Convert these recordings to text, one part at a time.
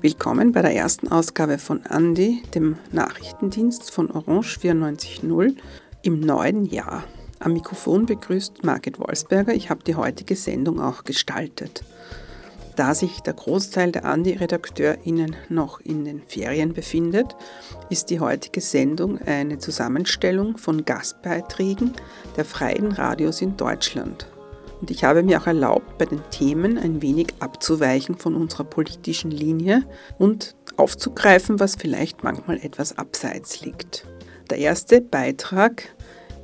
Willkommen bei der ersten Ausgabe von Andi, dem Nachrichtendienst von Orange 94.0 im neuen Jahr. Am Mikrofon begrüßt Margit Wolfsberger. Ich habe die heutige Sendung auch gestaltet. Da sich der Großteil der Andi-RedakteurInnen noch in den Ferien befindet, ist die heutige Sendung eine Zusammenstellung von Gastbeiträgen der freien Radios in Deutschland. Und ich habe mir auch erlaubt, bei den Themen ein wenig abzuweichen von unserer politischen Linie und aufzugreifen, was vielleicht manchmal etwas abseits liegt. Der erste Beitrag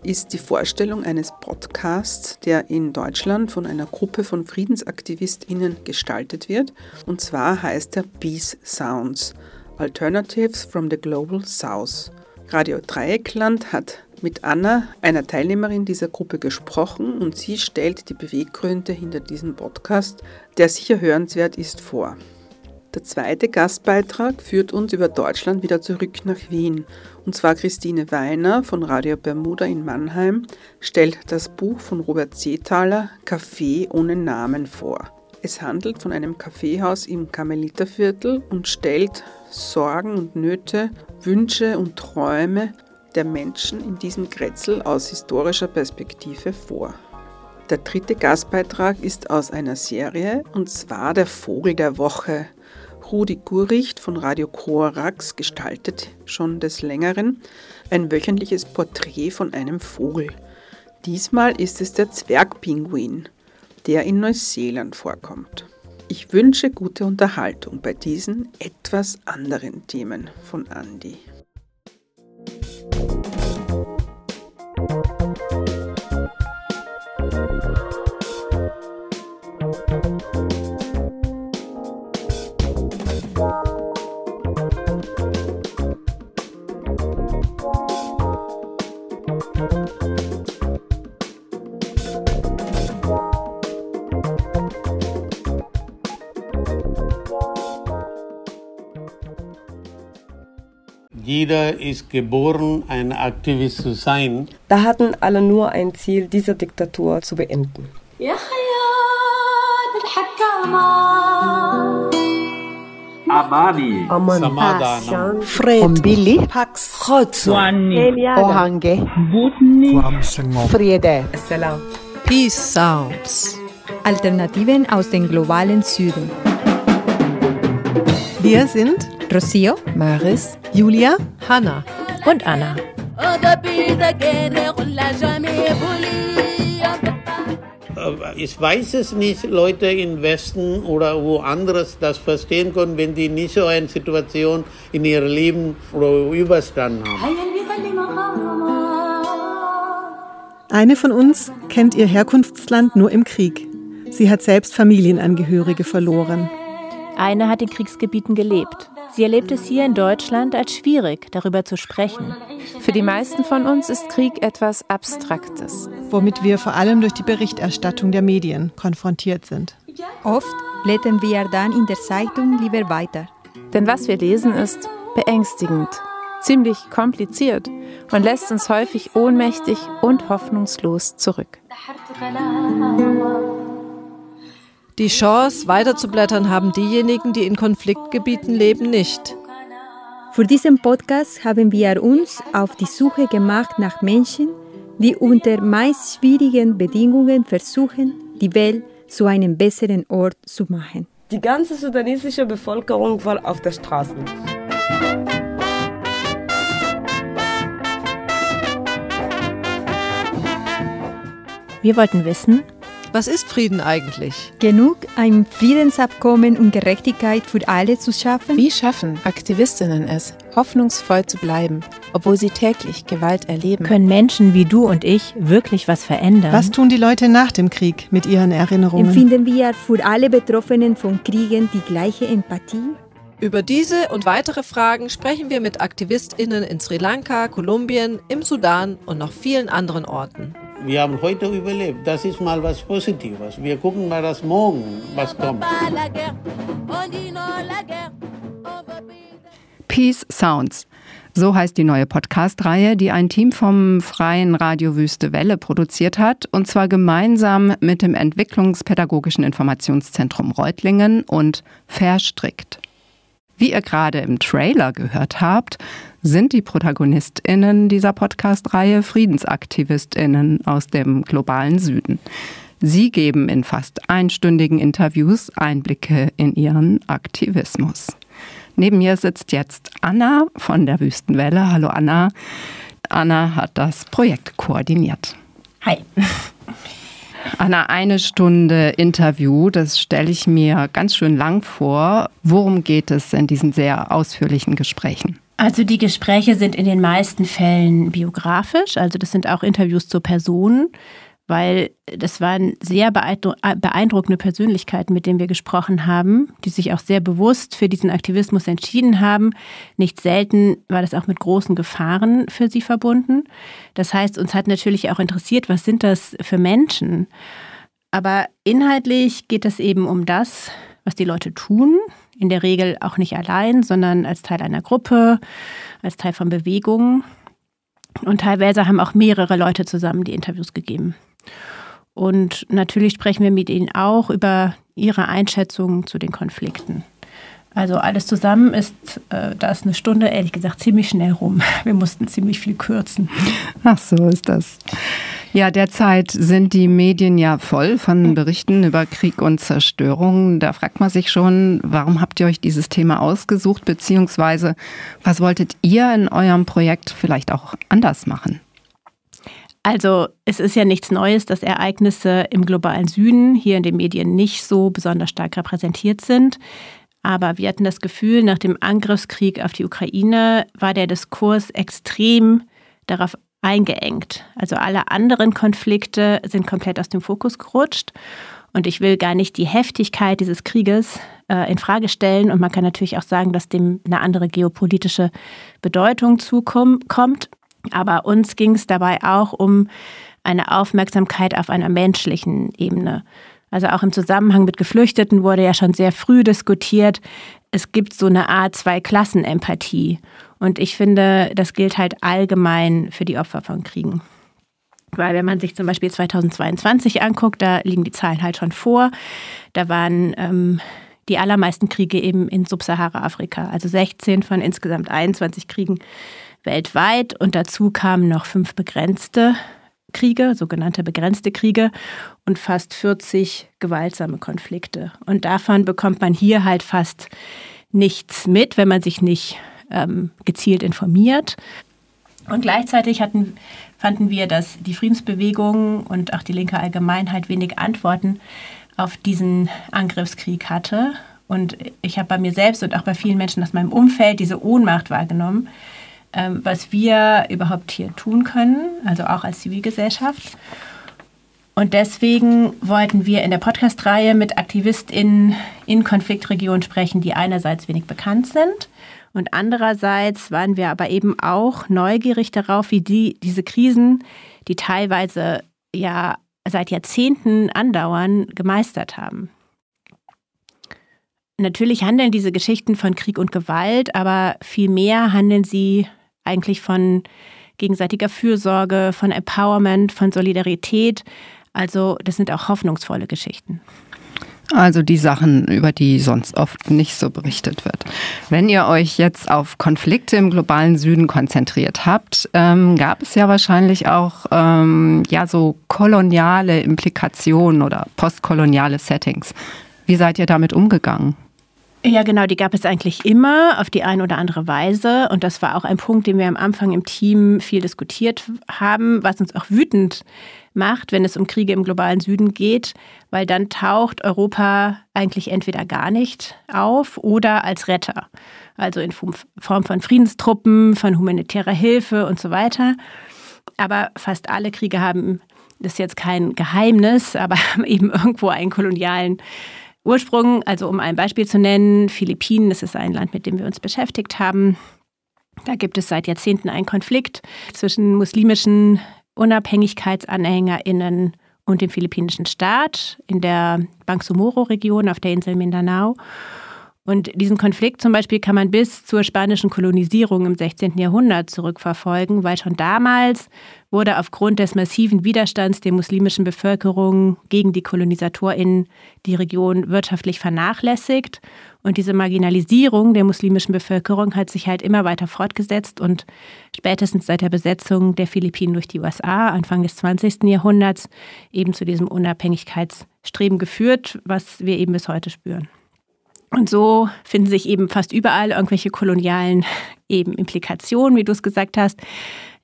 ist die Vorstellung eines Podcasts, der in Deutschland von einer Gruppe von Friedensaktivistinnen gestaltet wird. Und zwar heißt er Peace Sounds, Alternatives from the Global South. Radio Dreieckland hat mit Anna, einer Teilnehmerin dieser Gruppe, gesprochen und sie stellt die Beweggründe hinter diesem Podcast, der sicher hörenswert ist, vor. Der zweite Gastbeitrag führt uns über Deutschland wieder zurück nach Wien. Und zwar Christine Weiner von Radio Bermuda in Mannheim stellt das Buch von Robert Seethaler Café ohne Namen vor. Es handelt von einem Kaffeehaus im Karmeliterviertel und stellt Sorgen und Nöte, Wünsche und Träume der Menschen in diesem Grätzl aus historischer Perspektive vor. Der dritte Gastbeitrag ist aus einer Serie und zwar der Vogel der Woche. Rudi Guricht von Radio Korax gestaltet schon des Längeren ein wöchentliches Porträt von einem Vogel. Diesmal ist es der Zwergpinguin, der in Neuseeland vorkommt. Ich wünsche gute Unterhaltung bei diesen etwas anderen Themen von Andy. Jeder ist geboren, ein Aktivist zu sein. Da hatten alle nur ein Ziel, diese Diktatur zu beenden. Abadi, Samadana, Fred, Billy, Pax, Khotso, Ohange, Butni, Friede, Salam. Peace Sounds. Alternativen aus dem globalen Süden. Wir sind Rocio, Maris, Julia, Hanna und Anna. Äh, Ich weiß es nicht, Leute im Westen oder woanders das verstehen können, wenn die nicht so eine Situation in ihrem Leben oder überstanden haben. Eine von uns kennt ihr Herkunftsland nur im Krieg. Sie hat selbst Familienangehörige verloren. Eine hat in Kriegsgebieten gelebt. Sie erlebt es hier in Deutschland als schwierig, darüber zu sprechen. Für die meisten von uns ist Krieg etwas Abstraktes. womit wir vor allem durch die Berichterstattung der Medien konfrontiert sind. Oft blättern wir dann in der Zeitung lieber weiter. Denn was wir lesen ist beängstigend, ziemlich kompliziert und lässt uns häufig ohnmächtig und hoffnungslos zurück. Die Chance, weiterzublättern, haben diejenigen, die in Konfliktgebieten leben, nicht. Für diesen Podcast haben wir uns auf die Suche gemacht nach Menschen, die unter meist schwierigen Bedingungen versuchen, die Welt zu einem besseren Ort zu machen. Die ganze sudanesische Bevölkerung war auf der Straße. Wir wollten wissen, Was ist Frieden eigentlich? Genug, ein Friedensabkommen und Gerechtigkeit für alle zu schaffen? wie schaffen Aktivistinnen es, hoffnungsvoll zu bleiben, obwohl sie täglich Gewalt erleben? Können Menschen wie du und ich wirklich was verändern? Was tun die Leute nach dem Krieg mit ihren Erinnerungen? Empfinden wir für alle Betroffenen von Kriegen die gleiche Empathie? Über diese und weitere Fragen sprechen wir mit AktivistInnen in Sri Lanka, Kolumbien, im Sudan und noch vielen anderen Orten. Wir haben heute überlebt. Das ist mal was Positives. Wir gucken mal das morgen, was kommt. Peace Sounds. So heißt die neue Podcast-Reihe, die ein Team vom Freien Radio Wüste Welle produziert hat, und zwar gemeinsam mit dem Entwicklungspädagogischen Informationszentrum Reutlingen und Verstrickt. Wie ihr gerade im Trailer gehört habt, sind die ProtagonistInnen dieser Podcast-Reihe FriedensaktivistInnen aus dem globalen Süden. Sie geben in fast einstündigen Interviews Einblicke in ihren Aktivismus. Neben mir sitzt jetzt Anna von der Wüstenwelle. Hallo Anna. Anna hat das Projekt koordiniert. Hi. Anna, eine Stunde Interview, das stelle ich mir ganz schön lang vor. Worum geht es in diesen sehr ausführlichen Gesprächen? Also die Gespräche sind in den meisten Fällen biografisch, also das sind auch Interviews zu Personen weil das waren sehr beeindruckende Persönlichkeiten, mit denen wir gesprochen haben, die sich auch sehr bewusst für diesen Aktivismus entschieden haben. Nicht selten war das auch mit großen Gefahren für sie verbunden. Das heißt, uns hat natürlich auch interessiert, was sind das für Menschen? Aber inhaltlich geht es eben um das, was die Leute tun, in der Regel auch nicht allein, sondern als Teil einer Gruppe, als Teil von Bewegungen. Und teilweise haben auch mehrere Leute zusammen die Interviews gegeben. Und natürlich sprechen wir mit ihnen auch über ihre Einschätzungen zu den Konflikten. Also alles zusammen ist, äh, da ist eine Stunde ehrlich gesagt ziemlich schnell rum. Wir mussten ziemlich viel kürzen. Ach so ist das. Ja, derzeit sind die Medien ja voll von Berichten über Krieg und Zerstörung. Da fragt man sich schon, warum habt ihr euch dieses Thema ausgesucht, beziehungsweise was wolltet ihr in eurem Projekt vielleicht auch anders machen? Also es ist ja nichts Neues, dass Ereignisse im globalen Süden hier in den Medien nicht so besonders stark repräsentiert sind. Aber wir hatten das Gefühl, nach dem Angriffskrieg auf die Ukraine war der Diskurs extrem darauf eingeengt. Also alle anderen Konflikte sind komplett aus dem Fokus gerutscht. Und ich will gar nicht die Heftigkeit dieses Krieges äh, in Frage stellen. Und man kann natürlich auch sagen, dass dem eine andere geopolitische Bedeutung zukommt. Aber uns ging es dabei auch um eine Aufmerksamkeit auf einer menschlichen Ebene. Also auch im Zusammenhang mit Geflüchteten wurde ja schon sehr früh diskutiert, es gibt so eine Art Zwei-Klassen-Empathie. Und ich finde, das gilt halt allgemein für die Opfer von Kriegen. Weil wenn man sich zum Beispiel 2022 anguckt, da liegen die Zahlen halt schon vor. Da waren ähm, die allermeisten Kriege eben in Subsahara-Afrika, also 16 von insgesamt 21 Kriegen weltweit und dazu kamen noch fünf begrenzte Kriege, sogenannte begrenzte Kriege und fast 40 gewaltsame Konflikte. Und davon bekommt man hier halt fast nichts mit, wenn man sich nicht ähm, gezielt informiert. Und gleichzeitig hatten, fanden wir, dass die Friedensbewegung und auch die linke Allgemeinheit wenig Antworten auf diesen Angriffskrieg hatte. Und ich habe bei mir selbst und auch bei vielen Menschen aus meinem Umfeld diese Ohnmacht wahrgenommen, ähm, was wir überhaupt hier tun können, also auch als Zivilgesellschaft. Und deswegen wollten wir in der Podcast-Reihe mit AktivistInnen in Konfliktregionen sprechen, die einerseits wenig bekannt sind und andererseits waren wir aber eben auch neugierig darauf, wie die, diese Krisen, die teilweise ja seit Jahrzehnten andauern, gemeistert haben. Natürlich handeln diese Geschichten von Krieg und Gewalt, aber vielmehr handeln sie eigentlich von gegenseitiger Fürsorge, von Empowerment, von Solidarität. Also das sind auch hoffnungsvolle Geschichten. Also die Sachen, über die sonst oft nicht so berichtet wird. Wenn ihr euch jetzt auf Konflikte im globalen Süden konzentriert habt, ähm, gab es ja wahrscheinlich auch ähm, ja so koloniale Implikationen oder postkoloniale Settings. Wie seid ihr damit umgegangen? Ja, genau, die gab es eigentlich immer auf die eine oder andere Weise. Und das war auch ein Punkt, den wir am Anfang im Team viel diskutiert haben, was uns auch wütend macht, wenn es um Kriege im globalen Süden geht, weil dann taucht Europa eigentlich entweder gar nicht auf oder als Retter. Also in Form von Friedenstruppen, von humanitärer Hilfe und so weiter. Aber fast alle Kriege haben, das ist jetzt kein Geheimnis, aber haben eben irgendwo einen kolonialen Ursprung, also um ein Beispiel zu nennen, Philippinen, das ist ein Land, mit dem wir uns beschäftigt haben. Da gibt es seit Jahrzehnten einen Konflikt zwischen muslimischen UnabhängigkeitsanhängerInnen und dem philippinischen Staat in der Bangsamoro-Region auf der Insel Mindanao. Und diesen Konflikt zum Beispiel kann man bis zur spanischen Kolonisierung im 16. Jahrhundert zurückverfolgen, weil schon damals wurde aufgrund des massiven Widerstands der muslimischen Bevölkerung gegen die KolonisatorInnen die Region wirtschaftlich vernachlässigt. Und diese Marginalisierung der muslimischen Bevölkerung hat sich halt immer weiter fortgesetzt und spätestens seit der Besetzung der Philippinen durch die USA Anfang des 20. Jahrhunderts eben zu diesem Unabhängigkeitsstreben geführt, was wir eben bis heute spüren. Und so finden sich eben fast überall irgendwelche kolonialen eben Implikationen, wie du es gesagt hast,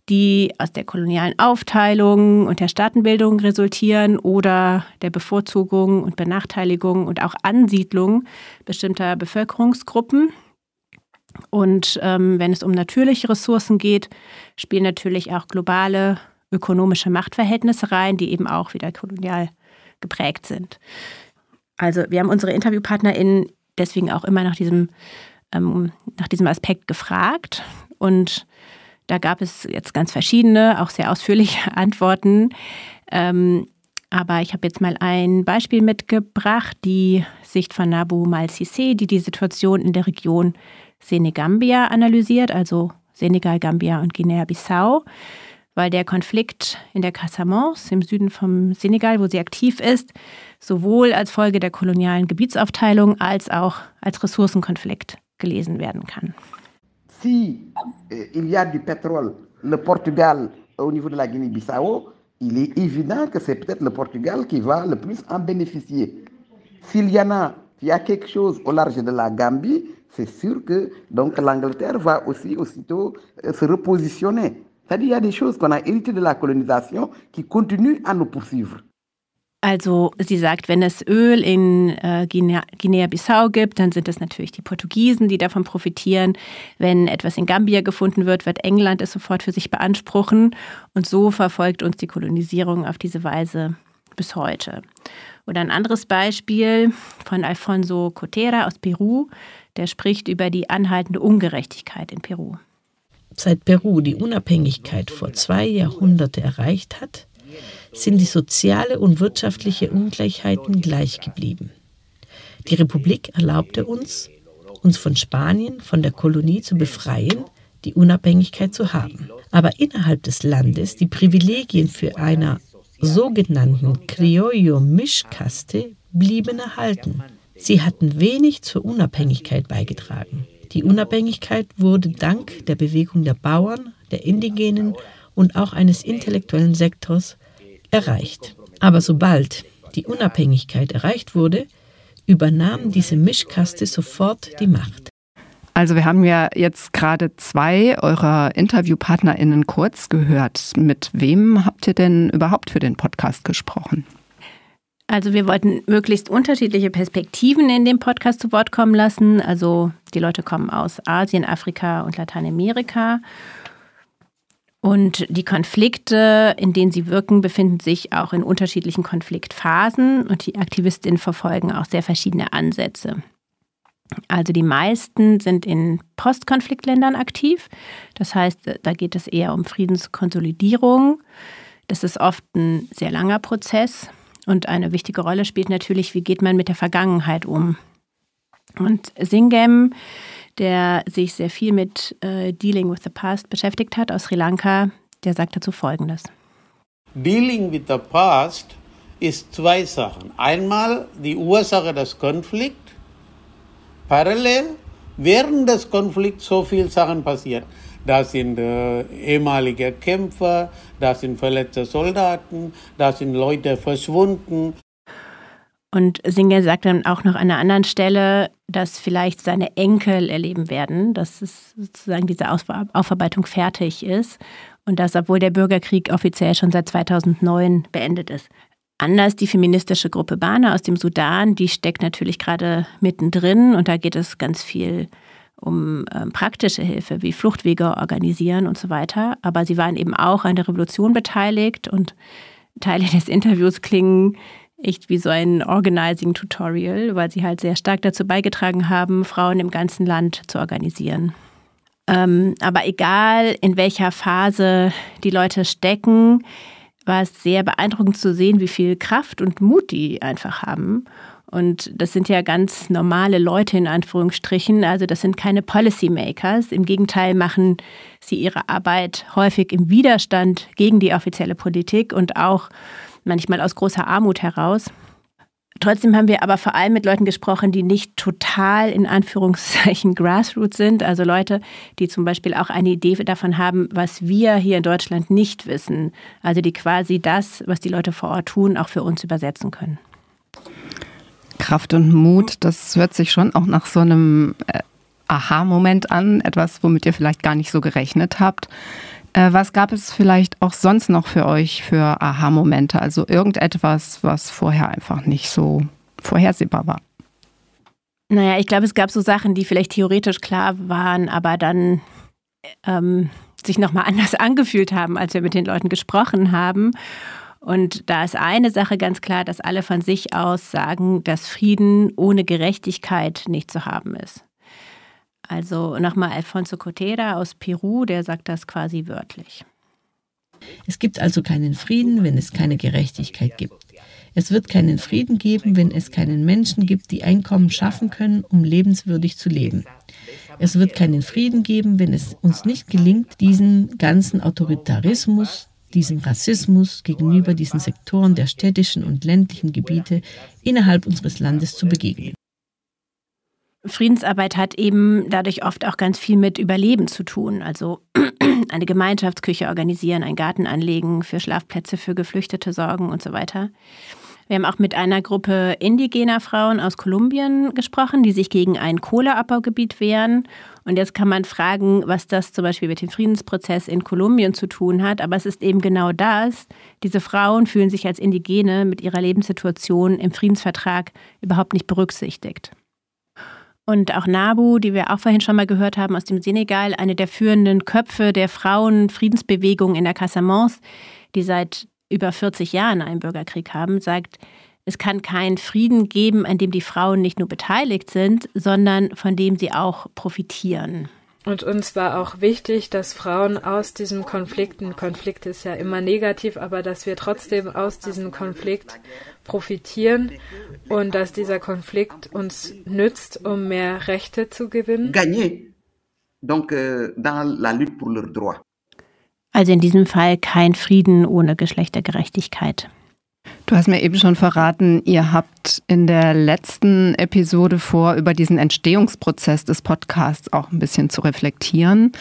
die aus der kolonialen Aufteilung und der Staatenbildung resultieren oder der Bevorzugung und Benachteiligung und auch Ansiedlung bestimmter Bevölkerungsgruppen. Und ähm, wenn es um natürliche Ressourcen geht, spielen natürlich auch globale ökonomische Machtverhältnisse rein, die eben auch wieder kolonial geprägt sind. Also wir haben unsere InterviewpartnerInnen deswegen auch immer nach diesem, ähm, nach diesem Aspekt gefragt. Und da gab es jetzt ganz verschiedene, auch sehr ausführliche Antworten. Ähm, aber ich habe jetzt mal ein Beispiel mitgebracht, die Sicht von Nabu Mal-Sissé, die die Situation in der Region Senegambia analysiert, also Senegal, Gambia und Guinea-Bissau, weil der Konflikt in der Casamance im Süden vom Senegal, wo sie aktiv ist, sowohl als Folge der kolonialen Gebietsaufteilung als auch als Ressourcenkonflikt gelesen werden kann. Si euh, il y a du pétrole, le Portugal au niveau de la Guinée-Bissau, il est évident que c'est peut-être le Portugal qui va le plus en bénéficier. S'il y en a, il y a quelque chose au large de la Gambie, c'est sûr que l'Angleterre va aussi aussitôt euh, se repositionner. C'est-à-dire il y a des choses qu'on a héritées de la colonisation qui continuent à nous poursuivre. Also sie sagt, wenn es Öl in äh, Guinea-Bissau gibt, dann sind es natürlich die Portugiesen, die davon profitieren. Wenn etwas in Gambia gefunden wird, wird England es sofort für sich beanspruchen. Und so verfolgt uns die Kolonisierung auf diese Weise bis heute. Oder ein anderes Beispiel von Alfonso Cotera aus Peru, der spricht über die anhaltende Ungerechtigkeit in Peru. Seit Peru die Unabhängigkeit vor zwei Jahrhunderten erreicht hat, sind die soziale und wirtschaftliche Ungleichheiten gleich geblieben. Die Republik erlaubte uns, uns von Spanien, von der Kolonie zu befreien, die Unabhängigkeit zu haben. Aber innerhalb des Landes die Privilegien für einer sogenannten Criollo-Mischkaste blieben erhalten. Sie hatten wenig zur Unabhängigkeit beigetragen. Die Unabhängigkeit wurde dank der Bewegung der Bauern, der Indigenen und auch eines intellektuellen Sektors erreicht. Aber sobald die Unabhängigkeit erreicht wurde, übernahm diese Mischkaste sofort die Macht. Also wir haben ja jetzt gerade zwei eurer Interviewpartnerinnen kurz gehört. Mit wem habt ihr denn überhaupt für den Podcast gesprochen? Also wir wollten möglichst unterschiedliche Perspektiven in dem Podcast zu Wort kommen lassen. Also die Leute kommen aus Asien, Afrika und Lateinamerika. Und die Konflikte, in denen sie wirken, befinden sich auch in unterschiedlichen Konfliktphasen und die Aktivistinnen verfolgen auch sehr verschiedene Ansätze. Also die meisten sind in Postkonfliktländern aktiv. Das heißt, da geht es eher um Friedenskonsolidierung. Das ist oft ein sehr langer Prozess und eine wichtige Rolle spielt natürlich, wie geht man mit der Vergangenheit um. Und Singem der sich sehr viel mit äh, Dealing with the Past beschäftigt hat aus Sri Lanka, der sagt dazu Folgendes. Dealing with the Past ist zwei Sachen. Einmal die Ursache des Konflikts, parallel während des Konflikts so viele Sachen passiert. Da sind äh, ehemalige Kämpfer, da sind verletzte Soldaten, da sind Leute verschwunden. Und Singer sagt dann auch noch an einer anderen Stelle, dass vielleicht seine Enkel erleben werden, dass es sozusagen diese Aufarbeitung fertig ist und dass, obwohl der Bürgerkrieg offiziell schon seit 2009 beendet ist. Anders die feministische Gruppe Bana aus dem Sudan, die steckt natürlich gerade mittendrin und da geht es ganz viel äh, praktische Hilfe, wie Fluchtwege organisieren und so weiter. Aber sie waren eben auch an der Revolution beteiligt und Teile des Interviews klingen echt wie so ein Organizing-Tutorial, weil sie halt sehr stark dazu beigetragen haben, Frauen im ganzen Land zu organisieren. Ähm, aber egal, in welcher Phase die Leute stecken, war es sehr beeindruckend zu sehen, wie viel Kraft und Mut die einfach haben Und das sind ja ganz normale Leute in Anführungsstrichen. Also das sind keine Policymakers. Im Gegenteil machen sie ihre Arbeit häufig im Widerstand gegen die offizielle Politik und auch manchmal aus großer Armut heraus. Trotzdem haben wir aber vor allem mit Leuten gesprochen, die nicht total in Anführungszeichen Grassroots sind. Also Leute, die zum Beispiel auch eine Idee davon haben, was wir hier in Deutschland nicht wissen. Also die quasi das, was die Leute vor Ort tun, auch für uns übersetzen können. Kraft und Mut, das hört sich schon auch nach so einem äh, Aha-Moment an, etwas, womit ihr vielleicht gar nicht so gerechnet habt. Äh, was gab es vielleicht auch sonst noch für euch für Aha-Momente? Also irgendetwas, was vorher einfach nicht so vorhersehbar war? Naja, ich glaube, es gab so Sachen, die vielleicht theoretisch klar waren, aber dann ähm, sich nochmal anders angefühlt haben, als wir mit den Leuten gesprochen haben. Und da ist eine Sache ganz klar, dass alle von sich aus sagen, dass Frieden ohne Gerechtigkeit nicht zu haben ist. Also nochmal Alfonso Cotera aus Peru, der sagt das quasi wörtlich. Es gibt also keinen Frieden, wenn es keine Gerechtigkeit gibt. Es wird keinen Frieden geben, wenn es keinen Menschen gibt, die Einkommen schaffen können, um lebenswürdig zu leben. Es wird keinen Frieden geben, wenn es uns nicht gelingt, diesen ganzen Autoritarismus, diesem Rassismus gegenüber diesen Sektoren der städtischen und ländlichen Gebiete innerhalb unseres Landes zu begegnen. Friedensarbeit hat eben dadurch oft auch ganz viel mit Überleben zu tun. Also eine Gemeinschaftsküche organisieren, einen Garten anlegen, für Schlafplätze für Geflüchtete sorgen und so weiter. Wir haben auch mit einer Gruppe indigener Frauen aus Kolumbien gesprochen, die sich gegen ein Kohleabbaugebiet wehren. Und jetzt kann man fragen, was das zum Beispiel mit dem Friedensprozess in Kolumbien zu tun hat. Aber es ist eben genau das. Diese Frauen fühlen sich als Indigene mit ihrer Lebenssituation im Friedensvertrag überhaupt nicht berücksichtigt. Und auch Nabu, die wir auch vorhin schon mal gehört haben aus dem Senegal, eine der führenden Köpfe der Frauenfriedensbewegung in der Casamance, die seit über 40 Jahren einen Bürgerkrieg haben, sagt, es kann keinen Frieden geben, an dem die Frauen nicht nur beteiligt sind, sondern von dem sie auch profitieren. Und uns war auch wichtig, dass Frauen aus diesem Konflikt, ein Konflikt ist ja immer negativ, aber dass wir trotzdem aus diesem Konflikt profitieren und dass dieser Konflikt uns nützt, um mehr Rechte zu gewinnen. Gagner. Donc, euh, dans la lutte pour leurs droits. Also in diesem Fall kein Frieden ohne Geschlechtergerechtigkeit. Du hast mir eben schon verraten, ihr habt in der letzten Episode vor, über diesen Entstehungsprozess des Podcasts auch ein bisschen zu reflektieren.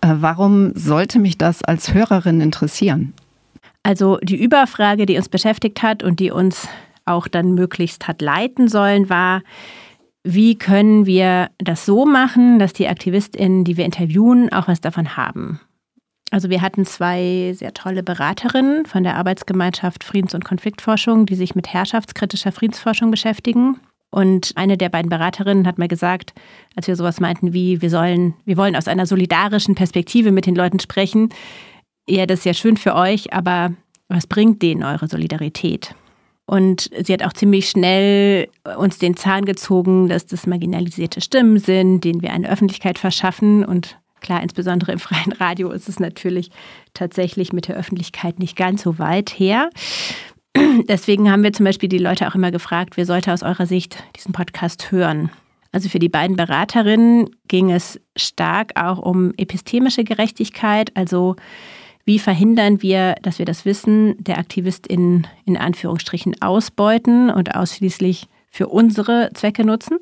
Äh, warum sollte mich das als Hörerin interessieren? Also die Überfrage, die uns beschäftigt hat und die uns auch dann möglichst hat leiten sollen, war, wie können wir das so machen, dass die Aktivistinnen, die wir interviewen, auch was davon haben? Also wir hatten zwei sehr tolle Beraterinnen von der Arbeitsgemeinschaft Friedens- und Konfliktforschung, die sich mit herrschaftskritischer Friedensforschung beschäftigen. Und eine der beiden Beraterinnen hat mal gesagt, als wir sowas meinten wie, wir sollen, wir wollen aus einer solidarischen Perspektive mit den Leuten sprechen. Ja, das ist ja schön für euch, aber was bringt denen eure Solidarität? Und sie hat auch ziemlich schnell uns den Zahn gezogen, dass das marginalisierte Stimmen sind, denen wir eine Öffentlichkeit verschaffen und Klar, insbesondere im freien Radio ist es natürlich tatsächlich mit der Öffentlichkeit nicht ganz so weit her. Deswegen haben wir zum Beispiel die Leute auch immer gefragt, wer sollte aus eurer Sicht diesen Podcast hören? Also für die beiden Beraterinnen ging es stark auch um epistemische Gerechtigkeit, also wie verhindern wir, dass wir das Wissen der AktivistInnen in Anführungsstrichen ausbeuten und ausschließlich für unsere Zwecke nutzen?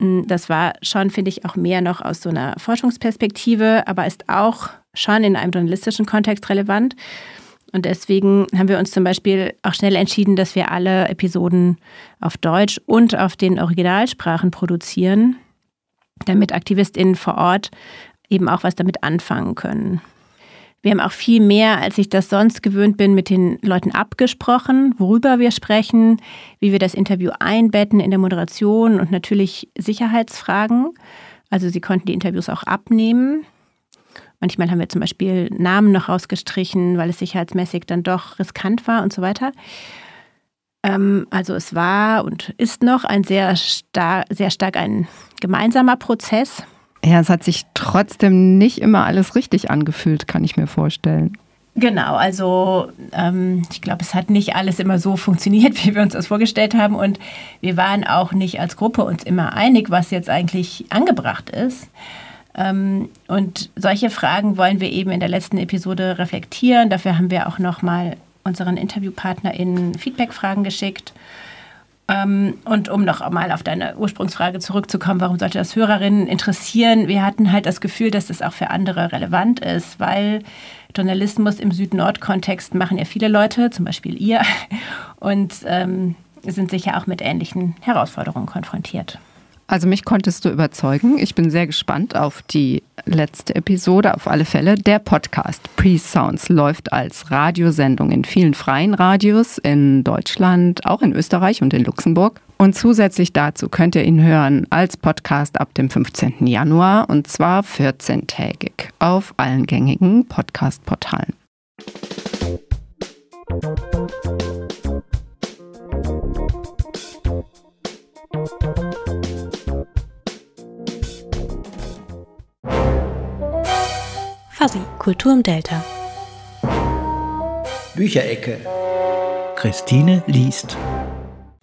Hm, das war schon, finde ich, auch mehr noch aus so einer Forschungsperspektive, aber ist auch schon in einem journalistischen Kontext relevant. Und deswegen haben wir uns zum Beispiel auch schnell entschieden, dass wir alle Episoden auf Deutsch und auf den Originalsprachen produzieren, damit AktivistInnen vor Ort eben auch was damit anfangen können. Wir haben auch viel mehr, als ich das sonst gewöhnt bin, mit den Leuten abgesprochen, worüber wir sprechen, wie wir das Interview einbetten in der Moderation und natürlich Sicherheitsfragen. Also sie konnten die Interviews auch abnehmen. Manchmal haben wir zum Beispiel Namen noch rausgestrichen, weil es sicherheitsmäßig dann doch riskant war und so weiter. Ähm, also es war und ist noch ein sehr, star sehr stark ein gemeinsamer Prozess ja, es hat sich trotzdem nicht immer alles richtig angefühlt, kann ich mir vorstellen. Genau, also ähm, ich glaube, es hat nicht alles immer so funktioniert, wie wir uns das vorgestellt haben. Und wir waren auch nicht als Gruppe uns immer einig, was jetzt eigentlich angebracht ist. Ähm, und solche Fragen wollen wir eben in der letzten Episode reflektieren. Dafür haben wir auch nochmal unseren InterviewpartnerInnen Feedback-Fragen geschickt. Ähm, und um noch mal auf deine Ursprungsfrage zurückzukommen, warum sollte das Hörerinnen interessieren? Wir hatten halt das Gefühl, dass das auch für andere relevant ist, weil Journalismus im Süd-Nord-Kontext machen ja viele Leute, zum Beispiel ihr, und ähm, sind sicher auch mit ähnlichen Herausforderungen konfrontiert. Also mich konntest du überzeugen. Ich bin sehr gespannt auf die letzte Episode, auf alle Fälle. Der Podcast Pre-Sounds läuft als Radiosendung in vielen freien Radios in Deutschland, auch in Österreich und in Luxemburg. Und zusätzlich dazu könnt ihr ihn hören als Podcast ab dem 15. Januar und zwar 14-tägig auf allen gängigen Podcast-Portalen. Fuzzy, Kultur im Delta. Bücherecke. Christine liest.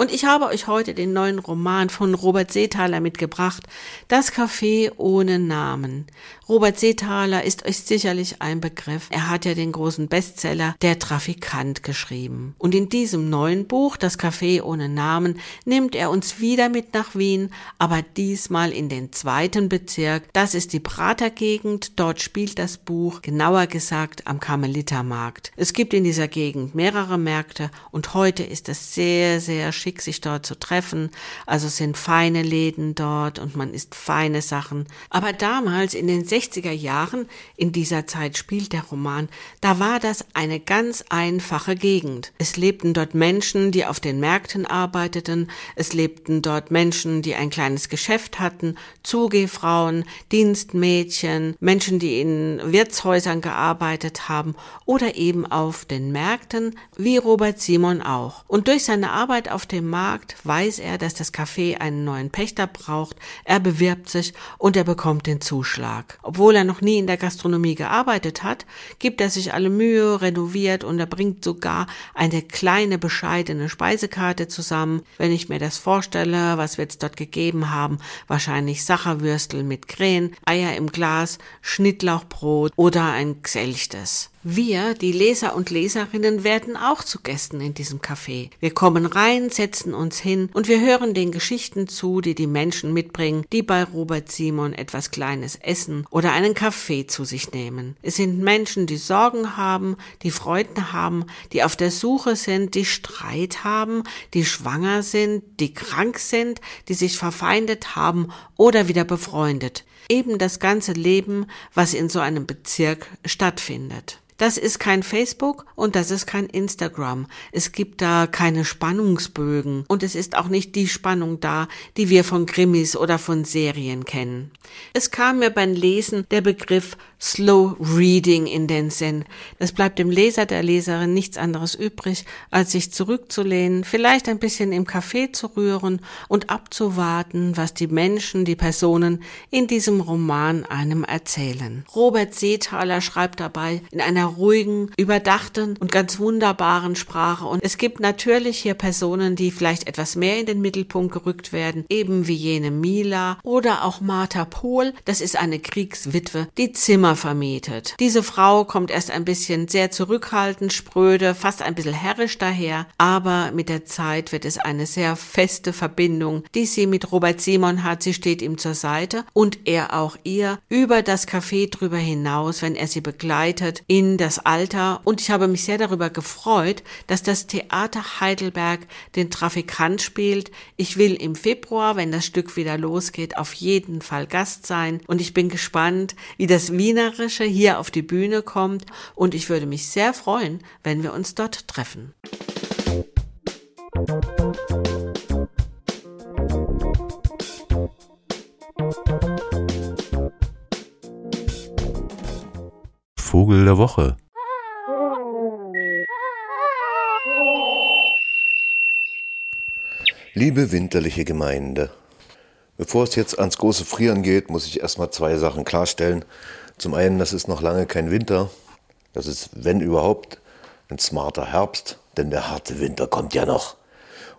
Und ich habe euch heute den neuen Roman von Robert Seethaler mitgebracht, Das Café ohne Namen. Robert Seethaler ist euch sicherlich ein Begriff. Er hat ja den großen Bestseller Der Trafikant geschrieben. Und in diesem neuen Buch, Das Café ohne Namen, nimmt er uns wieder mit nach Wien, aber diesmal in den zweiten Bezirk. Das ist die Pratergegend. Dort spielt das Buch, genauer gesagt am Karmelitermarkt. Es gibt in dieser Gegend mehrere Märkte und heute ist es sehr, sehr schick schick, sich dort zu treffen. Also sind feine Läden dort und man isst feine Sachen. Aber damals in den 60er Jahren, in dieser Zeit spielt der Roman, da war das eine ganz einfache Gegend. Es lebten dort Menschen, die auf den Märkten arbeiteten. Es lebten dort Menschen, die ein kleines Geschäft hatten, Zugehfrauen, Dienstmädchen, Menschen, die in Wirtshäusern gearbeitet haben oder eben auf den Märkten, wie Robert Simon auch. Und durch seine Arbeit auf dem Markt weiß er, dass das Café einen neuen Pächter braucht. Er bewirbt sich und er bekommt den Zuschlag. Obwohl er noch nie in der Gastronomie gearbeitet hat, gibt er sich alle Mühe, renoviert und er bringt sogar eine kleine bescheidene Speisekarte zusammen. Wenn ich mir das vorstelle, was wird es dort gegeben haben, wahrscheinlich Sacherwürstel mit Krähen, Eier im Glas, Schnittlauchbrot oder ein Gselchtes. Wir, die Leser und Leserinnen, werden auch zu Gästen in diesem Café. Wir kommen rein, setzen uns hin und wir hören den Geschichten zu, die die Menschen mitbringen, die bei Robert Simon etwas Kleines essen oder einen Kaffee zu sich nehmen. Es sind Menschen, die Sorgen haben, die Freuden haben, die auf der Suche sind, die Streit haben, die schwanger sind, die krank sind, die sich verfeindet haben oder wieder befreundet. Eben das ganze Leben, was in so einem Bezirk stattfindet. Das ist kein Facebook und das ist kein Instagram. Es gibt da keine Spannungsbögen und es ist auch nicht die Spannung da, die wir von Krimis oder von Serien kennen. Es kam mir beim Lesen der Begriff Slow Reading in den Sinn. Es bleibt dem Leser, der Leserin nichts anderes übrig, als sich zurückzulehnen, vielleicht ein bisschen im Café zu rühren und abzuwarten, was die Menschen, die Personen in diesem Roman einem erzählen. Robert Seethaler schreibt dabei in einer ruhigen, überdachten und ganz wunderbaren Sprache. Und es gibt natürlich hier Personen, die vielleicht etwas mehr in den Mittelpunkt gerückt werden, eben wie jene Mila oder auch Martha Pohl. Das ist eine Kriegswitwe, die Zimmer vermietet. Diese Frau kommt erst ein bisschen sehr zurückhaltend, spröde, fast ein bisschen herrisch daher, aber mit der Zeit wird es eine sehr feste Verbindung, die sie mit Robert Simon hat. Sie steht ihm zur Seite und er auch ihr über das Café drüber hinaus, wenn er sie begleitet in das Alter und ich habe mich sehr darüber gefreut, dass das Theater Heidelberg den Trafikant spielt. Ich will im Februar, wenn das Stück wieder losgeht, auf jeden Fall Gast sein und ich bin gespannt, wie das Wienerische hier auf die Bühne kommt und ich würde mich sehr freuen, wenn wir uns dort treffen. Vogel der Woche. Liebe winterliche Gemeinde, bevor es jetzt ans große Frieren geht, muss ich erstmal zwei Sachen klarstellen. Zum einen, das ist noch lange kein Winter. Das ist, wenn überhaupt, ein smarter Herbst, denn der harte Winter kommt ja noch.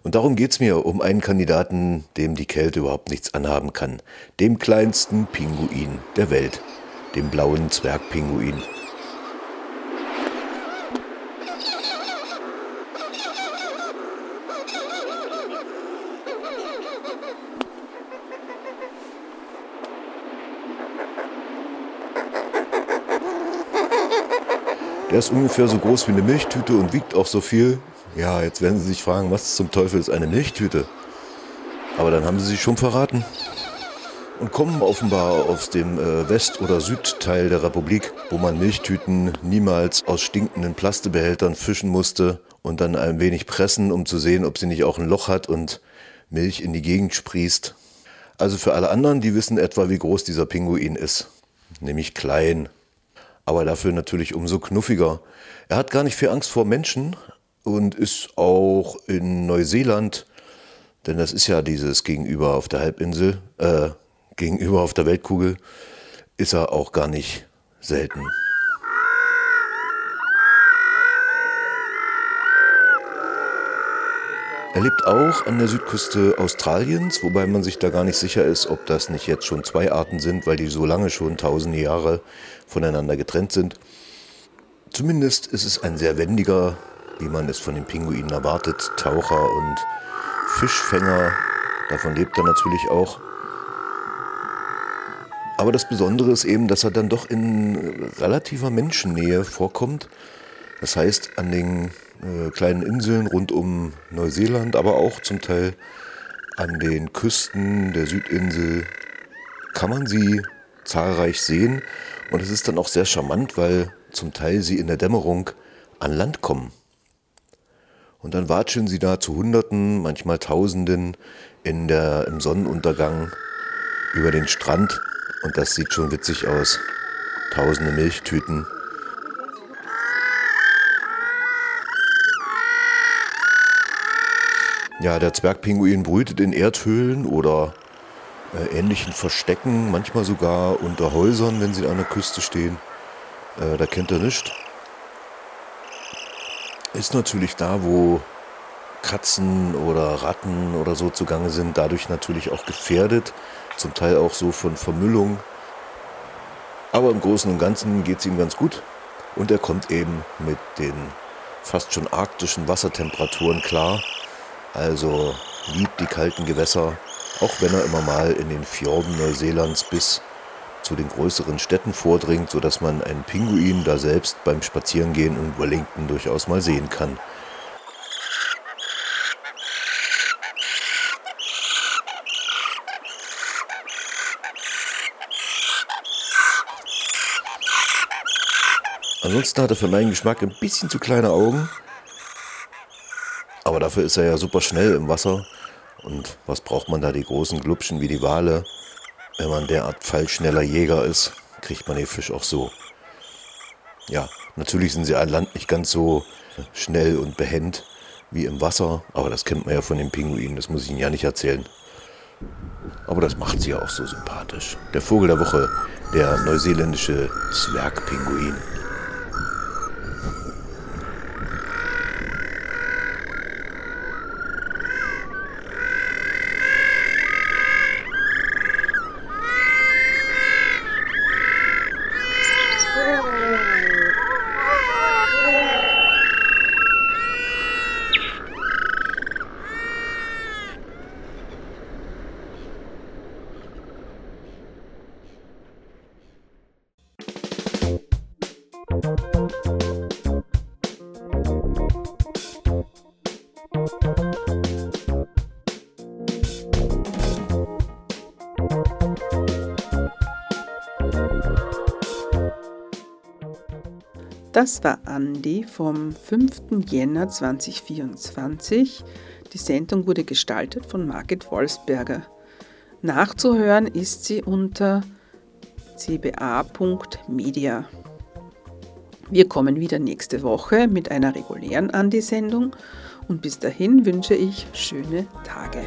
Und darum geht es mir um einen Kandidaten, dem die Kälte überhaupt nichts anhaben kann. Dem kleinsten Pinguin der Welt, dem blauen Zwergpinguin. Der ist ungefähr so groß wie eine Milchtüte und wiegt auch so viel. Ja, jetzt werden Sie sich fragen, was zum Teufel ist eine Milchtüte? Aber dann haben Sie sich schon verraten. Und kommen offenbar aus dem äh, West- oder Südteil der Republik, wo man Milchtüten niemals aus stinkenden Plastebehältern fischen musste und dann ein wenig pressen, um zu sehen, ob sie nicht auch ein Loch hat und Milch in die Gegend sprießt. Also für alle anderen, die wissen etwa, wie groß dieser Pinguin ist. Nämlich klein aber dafür natürlich umso knuffiger. Er hat gar nicht viel Angst vor Menschen und ist auch in Neuseeland, denn das ist ja dieses Gegenüber auf der Halbinsel, äh, gegenüber auf der Weltkugel, ist er auch gar nicht selten. Er lebt auch an der Südküste Australiens, wobei man sich da gar nicht sicher ist, ob das nicht jetzt schon zwei Arten sind, weil die so lange schon tausende Jahre voneinander getrennt sind. Zumindest ist es ein sehr wendiger, wie man es von den Pinguinen erwartet, Taucher und Fischfänger. Davon lebt er natürlich auch. Aber das Besondere ist eben, dass er dann doch in relativer Menschennähe vorkommt. Das heißt, an den äh, kleinen Inseln rund um Neuseeland, aber auch zum Teil an den Küsten der Südinsel kann man sie zahlreich sehen. Und es ist dann auch sehr charmant, weil zum Teil sie in der Dämmerung an Land kommen. Und dann watscheln sie da zu Hunderten, manchmal Tausenden in der, im Sonnenuntergang über den Strand. Und das sieht schon witzig aus. Tausende Milchtüten Ja, der Zwergpinguin brütet in Erdhöhlen oder äh, ähnlichen Verstecken, manchmal sogar unter Häusern, wenn sie an der Küste stehen. Äh, da kennt er nichts. Ist natürlich da, wo Katzen oder Ratten oder so zugange sind, dadurch natürlich auch gefährdet, zum Teil auch so von Vermüllung. Aber im Großen und Ganzen geht es ihm ganz gut und er kommt eben mit den fast schon arktischen Wassertemperaturen klar also liebt die kalten Gewässer, auch wenn er immer mal in den Fjorden Neuseelands bis zu den größeren Städten vordringt, sodass man einen Pinguin da selbst beim Spazierengehen in Wellington durchaus mal sehen kann. Ansonsten hat er für meinen Geschmack ein bisschen zu kleine Augen, aber dafür ist er ja super schnell im Wasser. Und was braucht man da die großen Glubschen wie die Wale? Wenn man derart fallschneller Jäger ist, kriegt man den Fisch auch so. Ja, natürlich sind sie an Land nicht ganz so schnell und behend wie im Wasser, aber das kennt man ja von den Pinguinen, das muss ich Ihnen ja nicht erzählen. Aber das macht sie ja auch so sympathisch. Der Vogel der Woche, der neuseeländische Zwergpinguin. Das war Andi vom 5. Jänner 2024. Die Sendung wurde gestaltet von Margit Wolfsberger. Nachzuhören ist sie unter cba.media. Wir kommen wieder nächste Woche mit einer regulären Andi-Sendung und bis dahin wünsche ich schöne Tage.